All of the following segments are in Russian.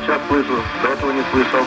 сейчас слышу, до этого не слышал.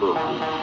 mundo.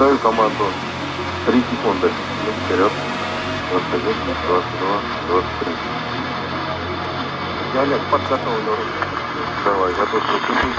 Выдаю команду. Три секунды. Вперед. 21, 22, 23. Я Олег, подготовлю. Давай, готов приступить.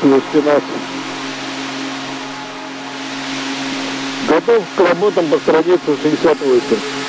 слышите нас. Готов к работам по странице 68.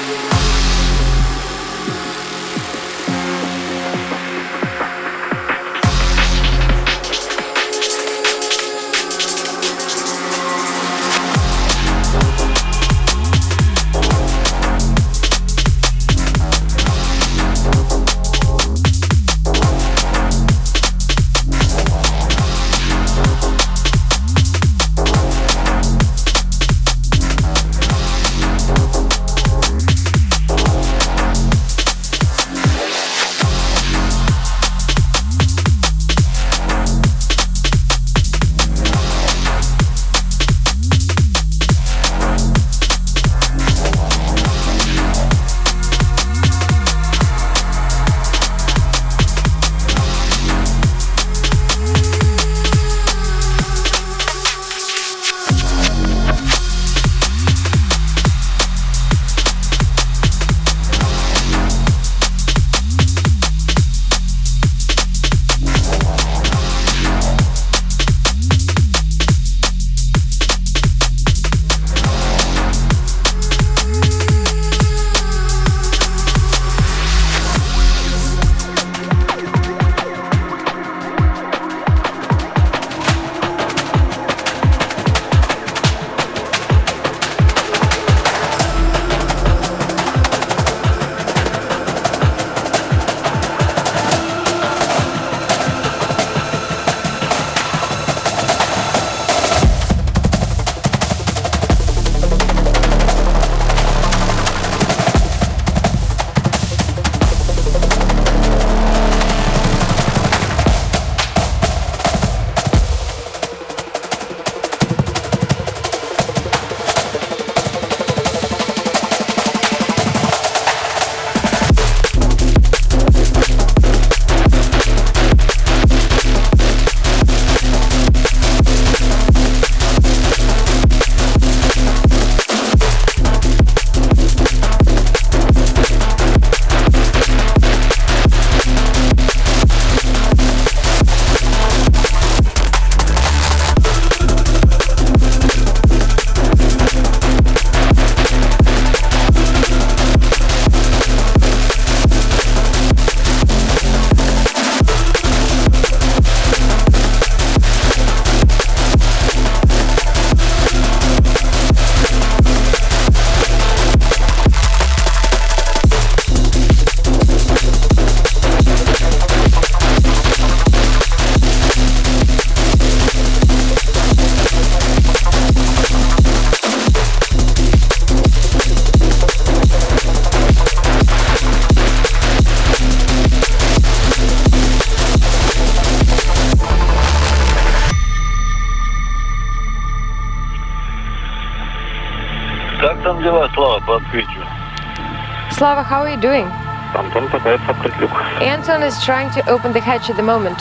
Slava, how are you doing? Антон пытается открыть люк. Anton is trying to open the hatch at the moment.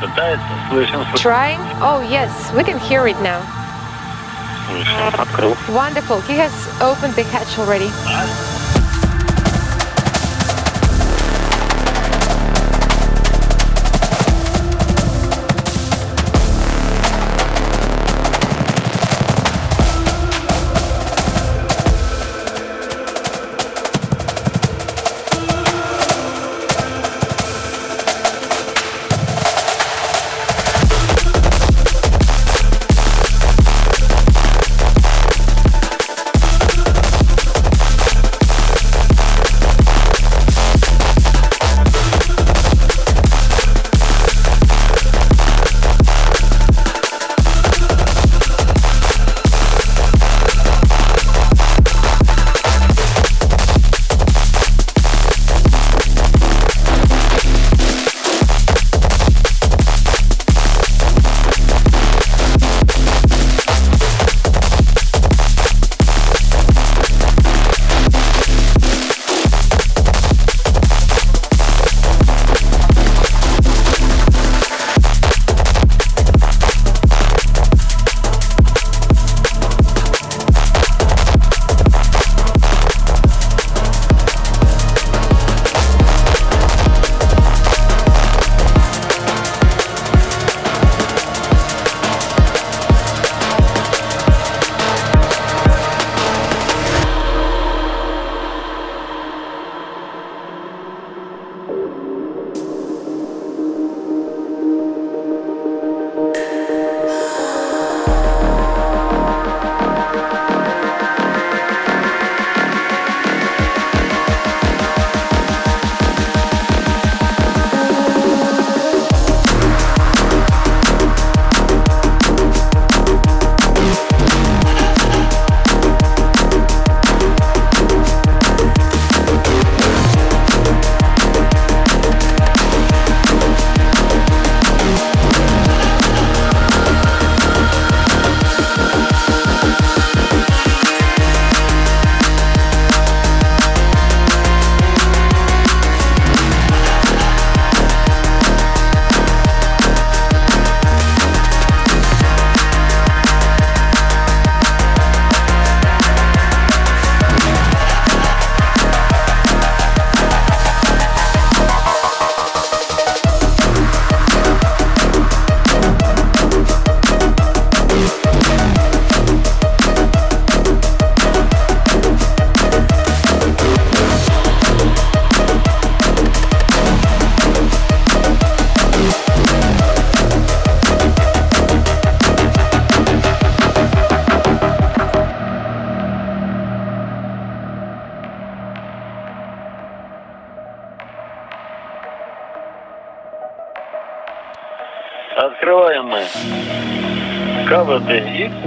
Пытается, слышим, Trying? Oh, yes, we can hear it now. слышим. Открыл. Wonderful. He has opened the hatch already. открываем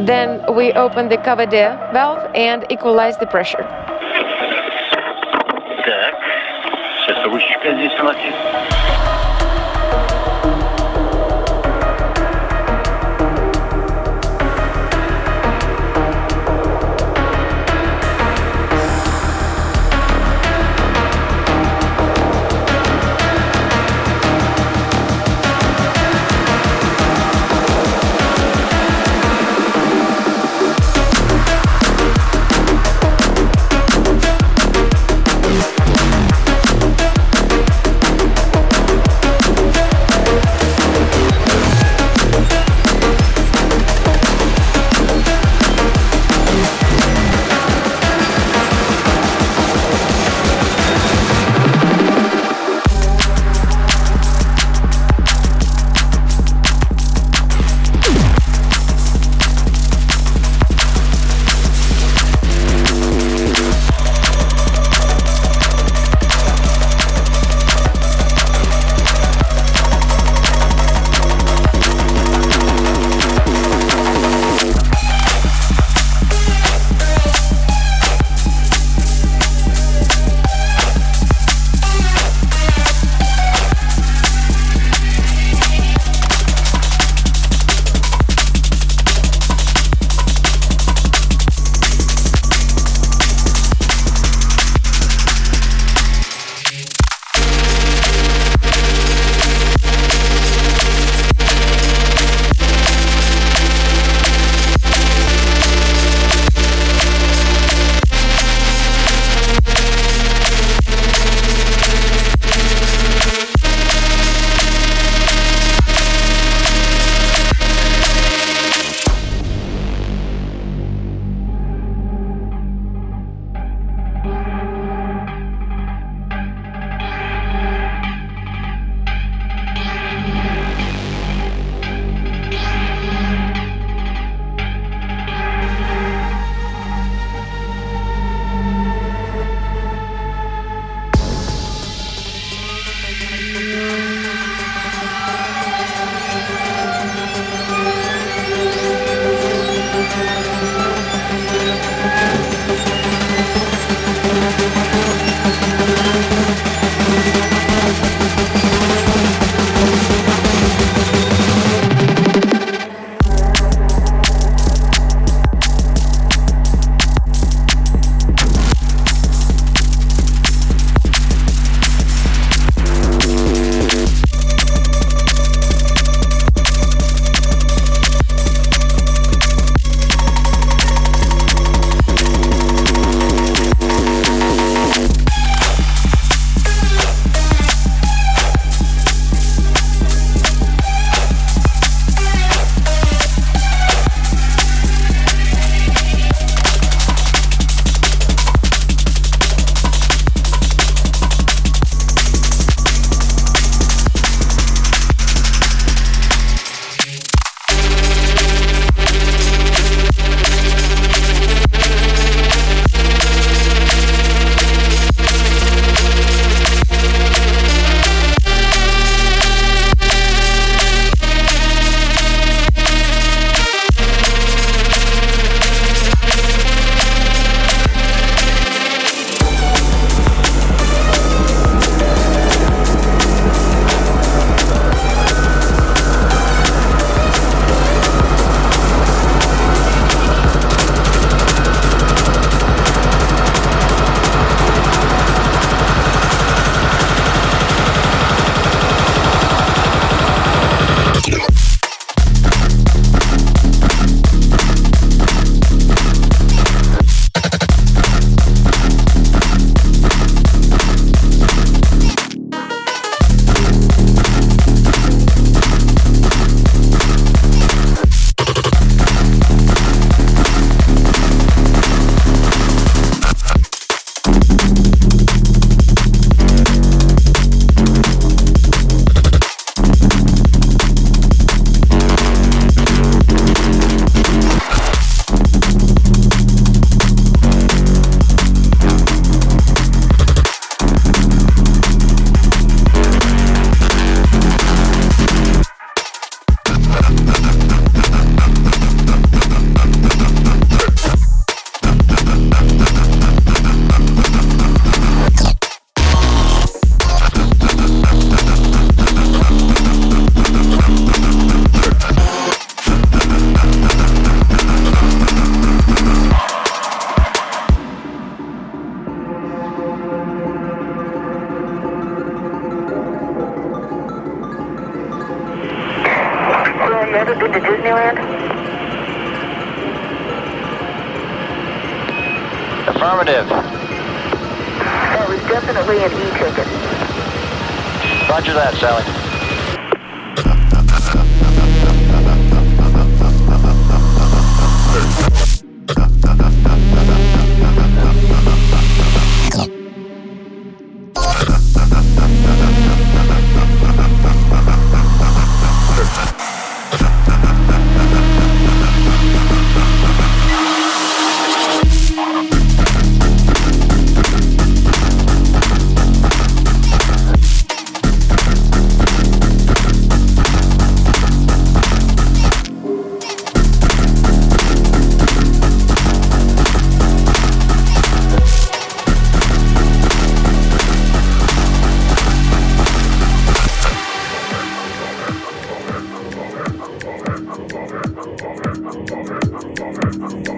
Then we open the cover D valve and equalize the pressure. так. Сейчас ручечка здесь у нас есть.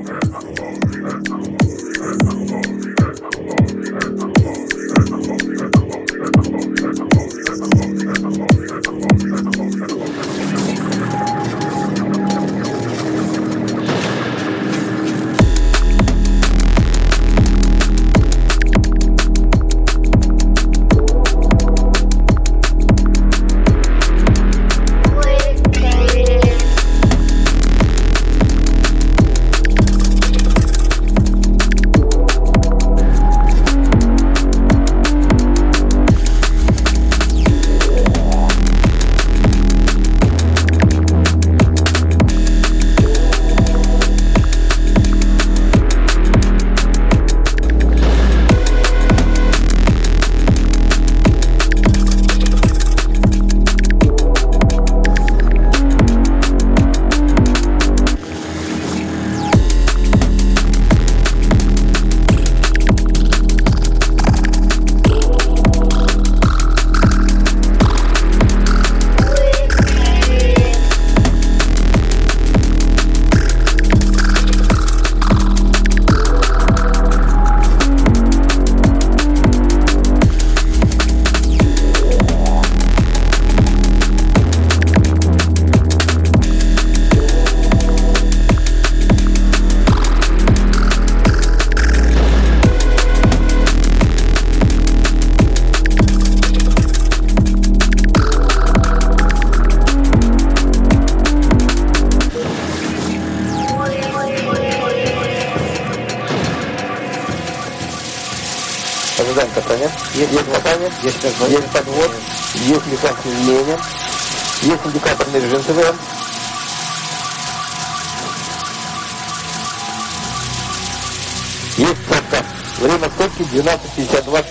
Analogue. Катания. Есть, есть катание, есть, подвод, есть механическое изменение, есть индикаторный режим ТВМ. Есть стопка. Время стопки 12.52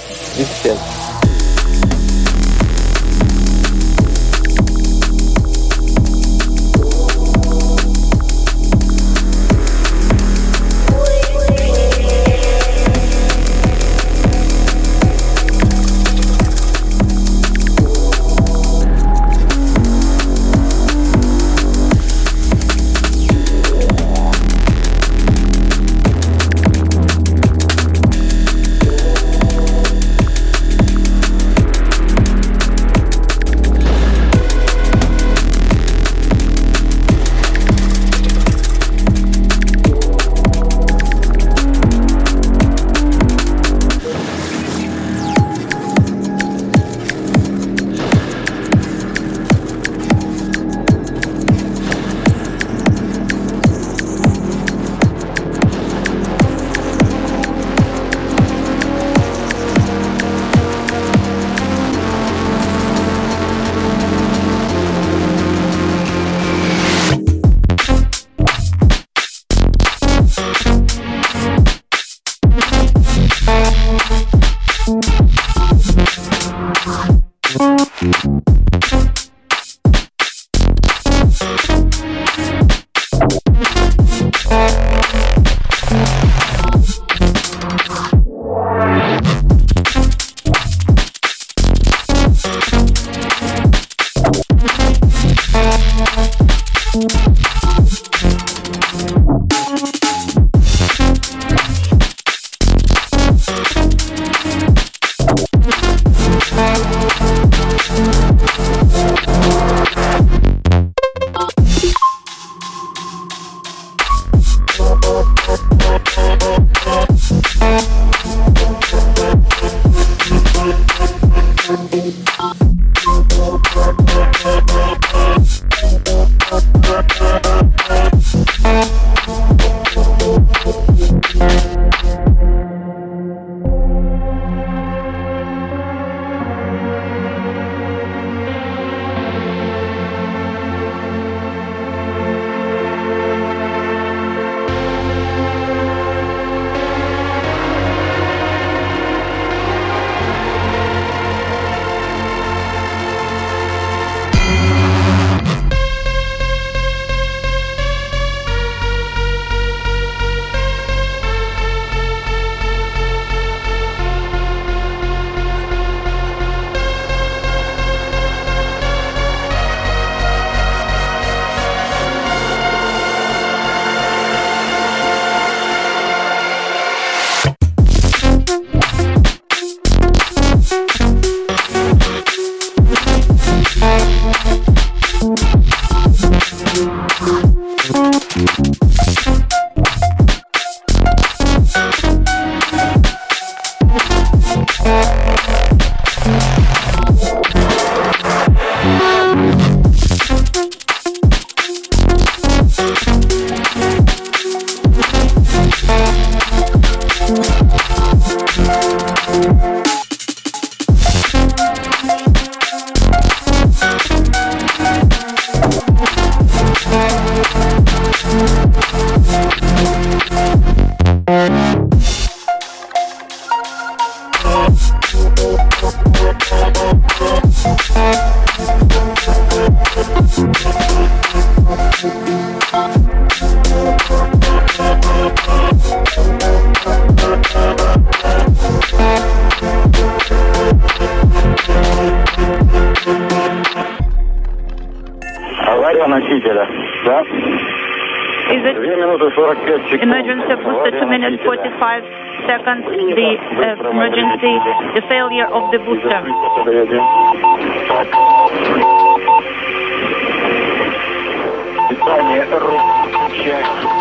of the booster. Питание рук, часть.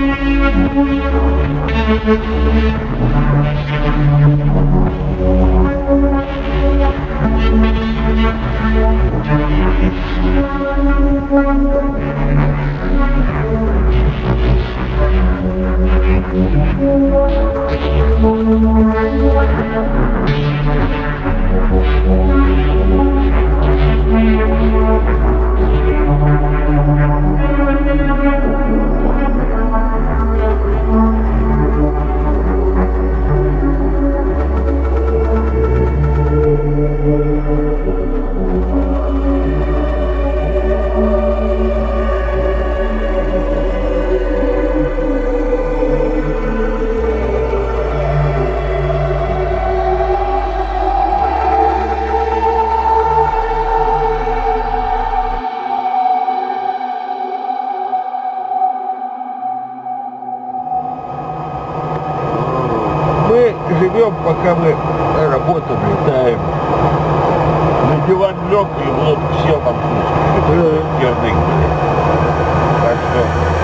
Мы На диван лег и вот все вам слышно. Так что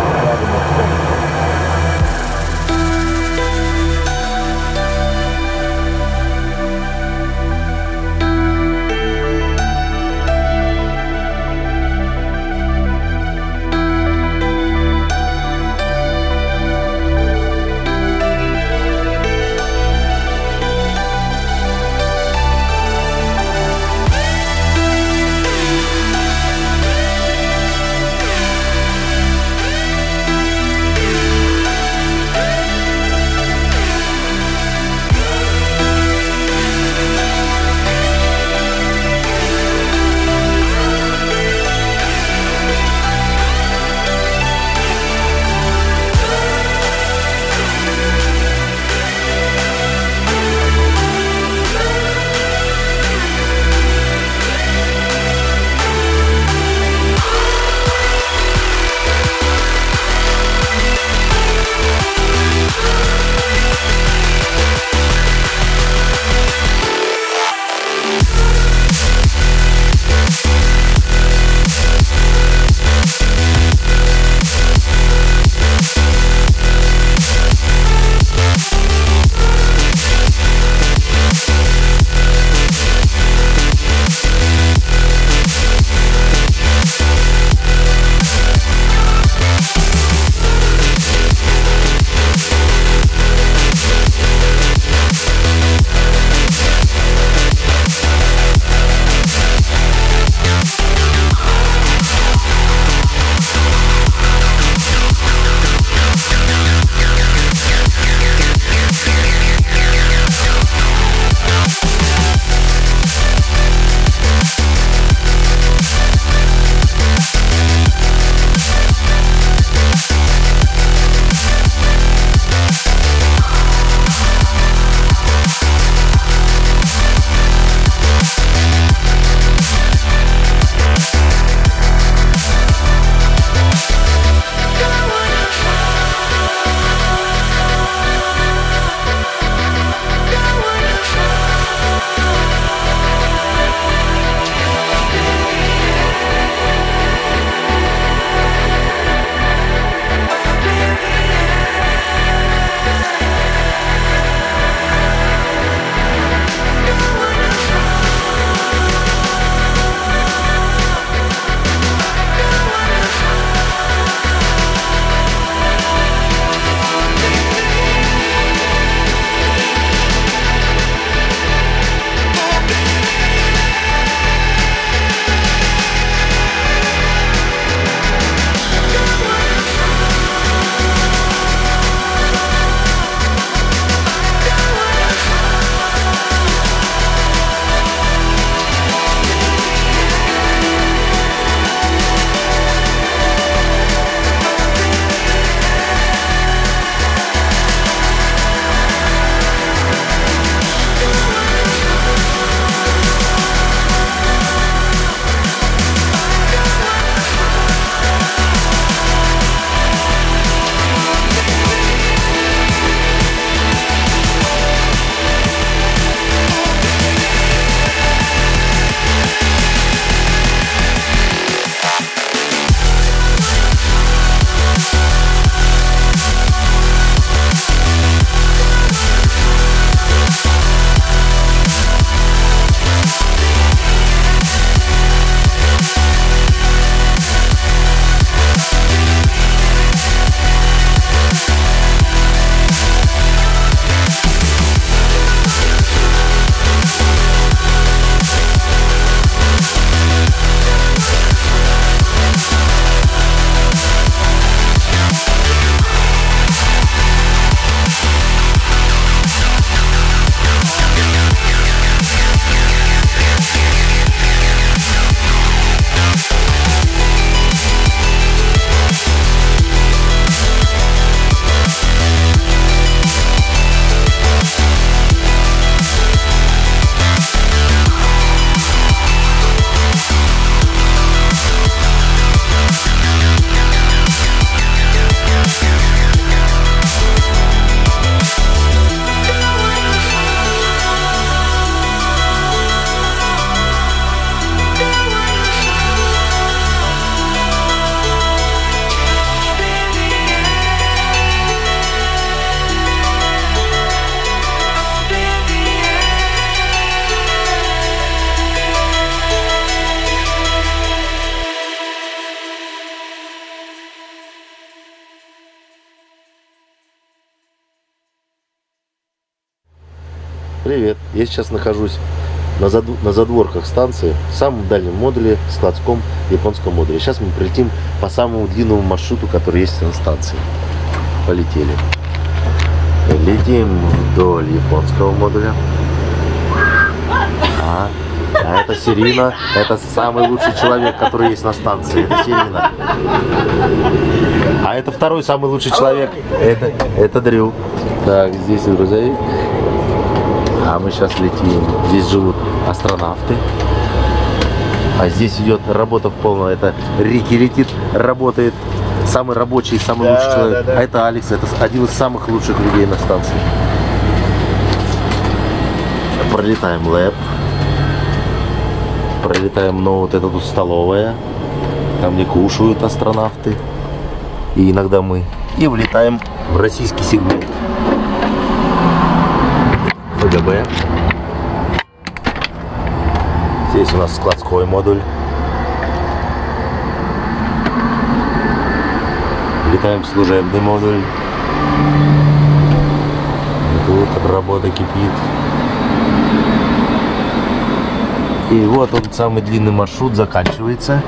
Привет. Я сейчас нахожусь на, заду- на задворках станции, в самом дальнем модуле, складском японском модуле. Сейчас мы прилетим по самому длинному маршруту, который есть на станции. Полетели. Летим вдоль японского модуля. А, а это Сирина, это самый лучший человек, который есть на станции. Это Сирина. А это второй самый лучший человек. Это, это Дрю. Так, здесь грузовик. А мы сейчас летим. Здесь живут астронавты. А здесь идет работа в полную. Это Рики летит, работает. Самый рабочий, самый Да, лучший человек. да, да. А это Алекс, это один из самых лучших людей на станции. Пролетаем лэп. Пролетаем, ну, вот это тут столовая. Там, где кушают астронавты. И иногда мы. И влетаем в российский сегмент. ФГБ. Здесь у нас складской модуль. Летаем в служебный модуль. Тут работа кипит. И вот он, самый длинный маршрут заканчивается.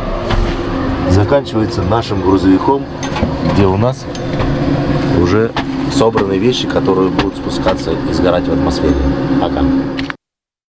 Заканчивается нашим грузовиком, где у нас уже собраны вещи, которые будут спускаться и сгорать в атмосфере. Пока.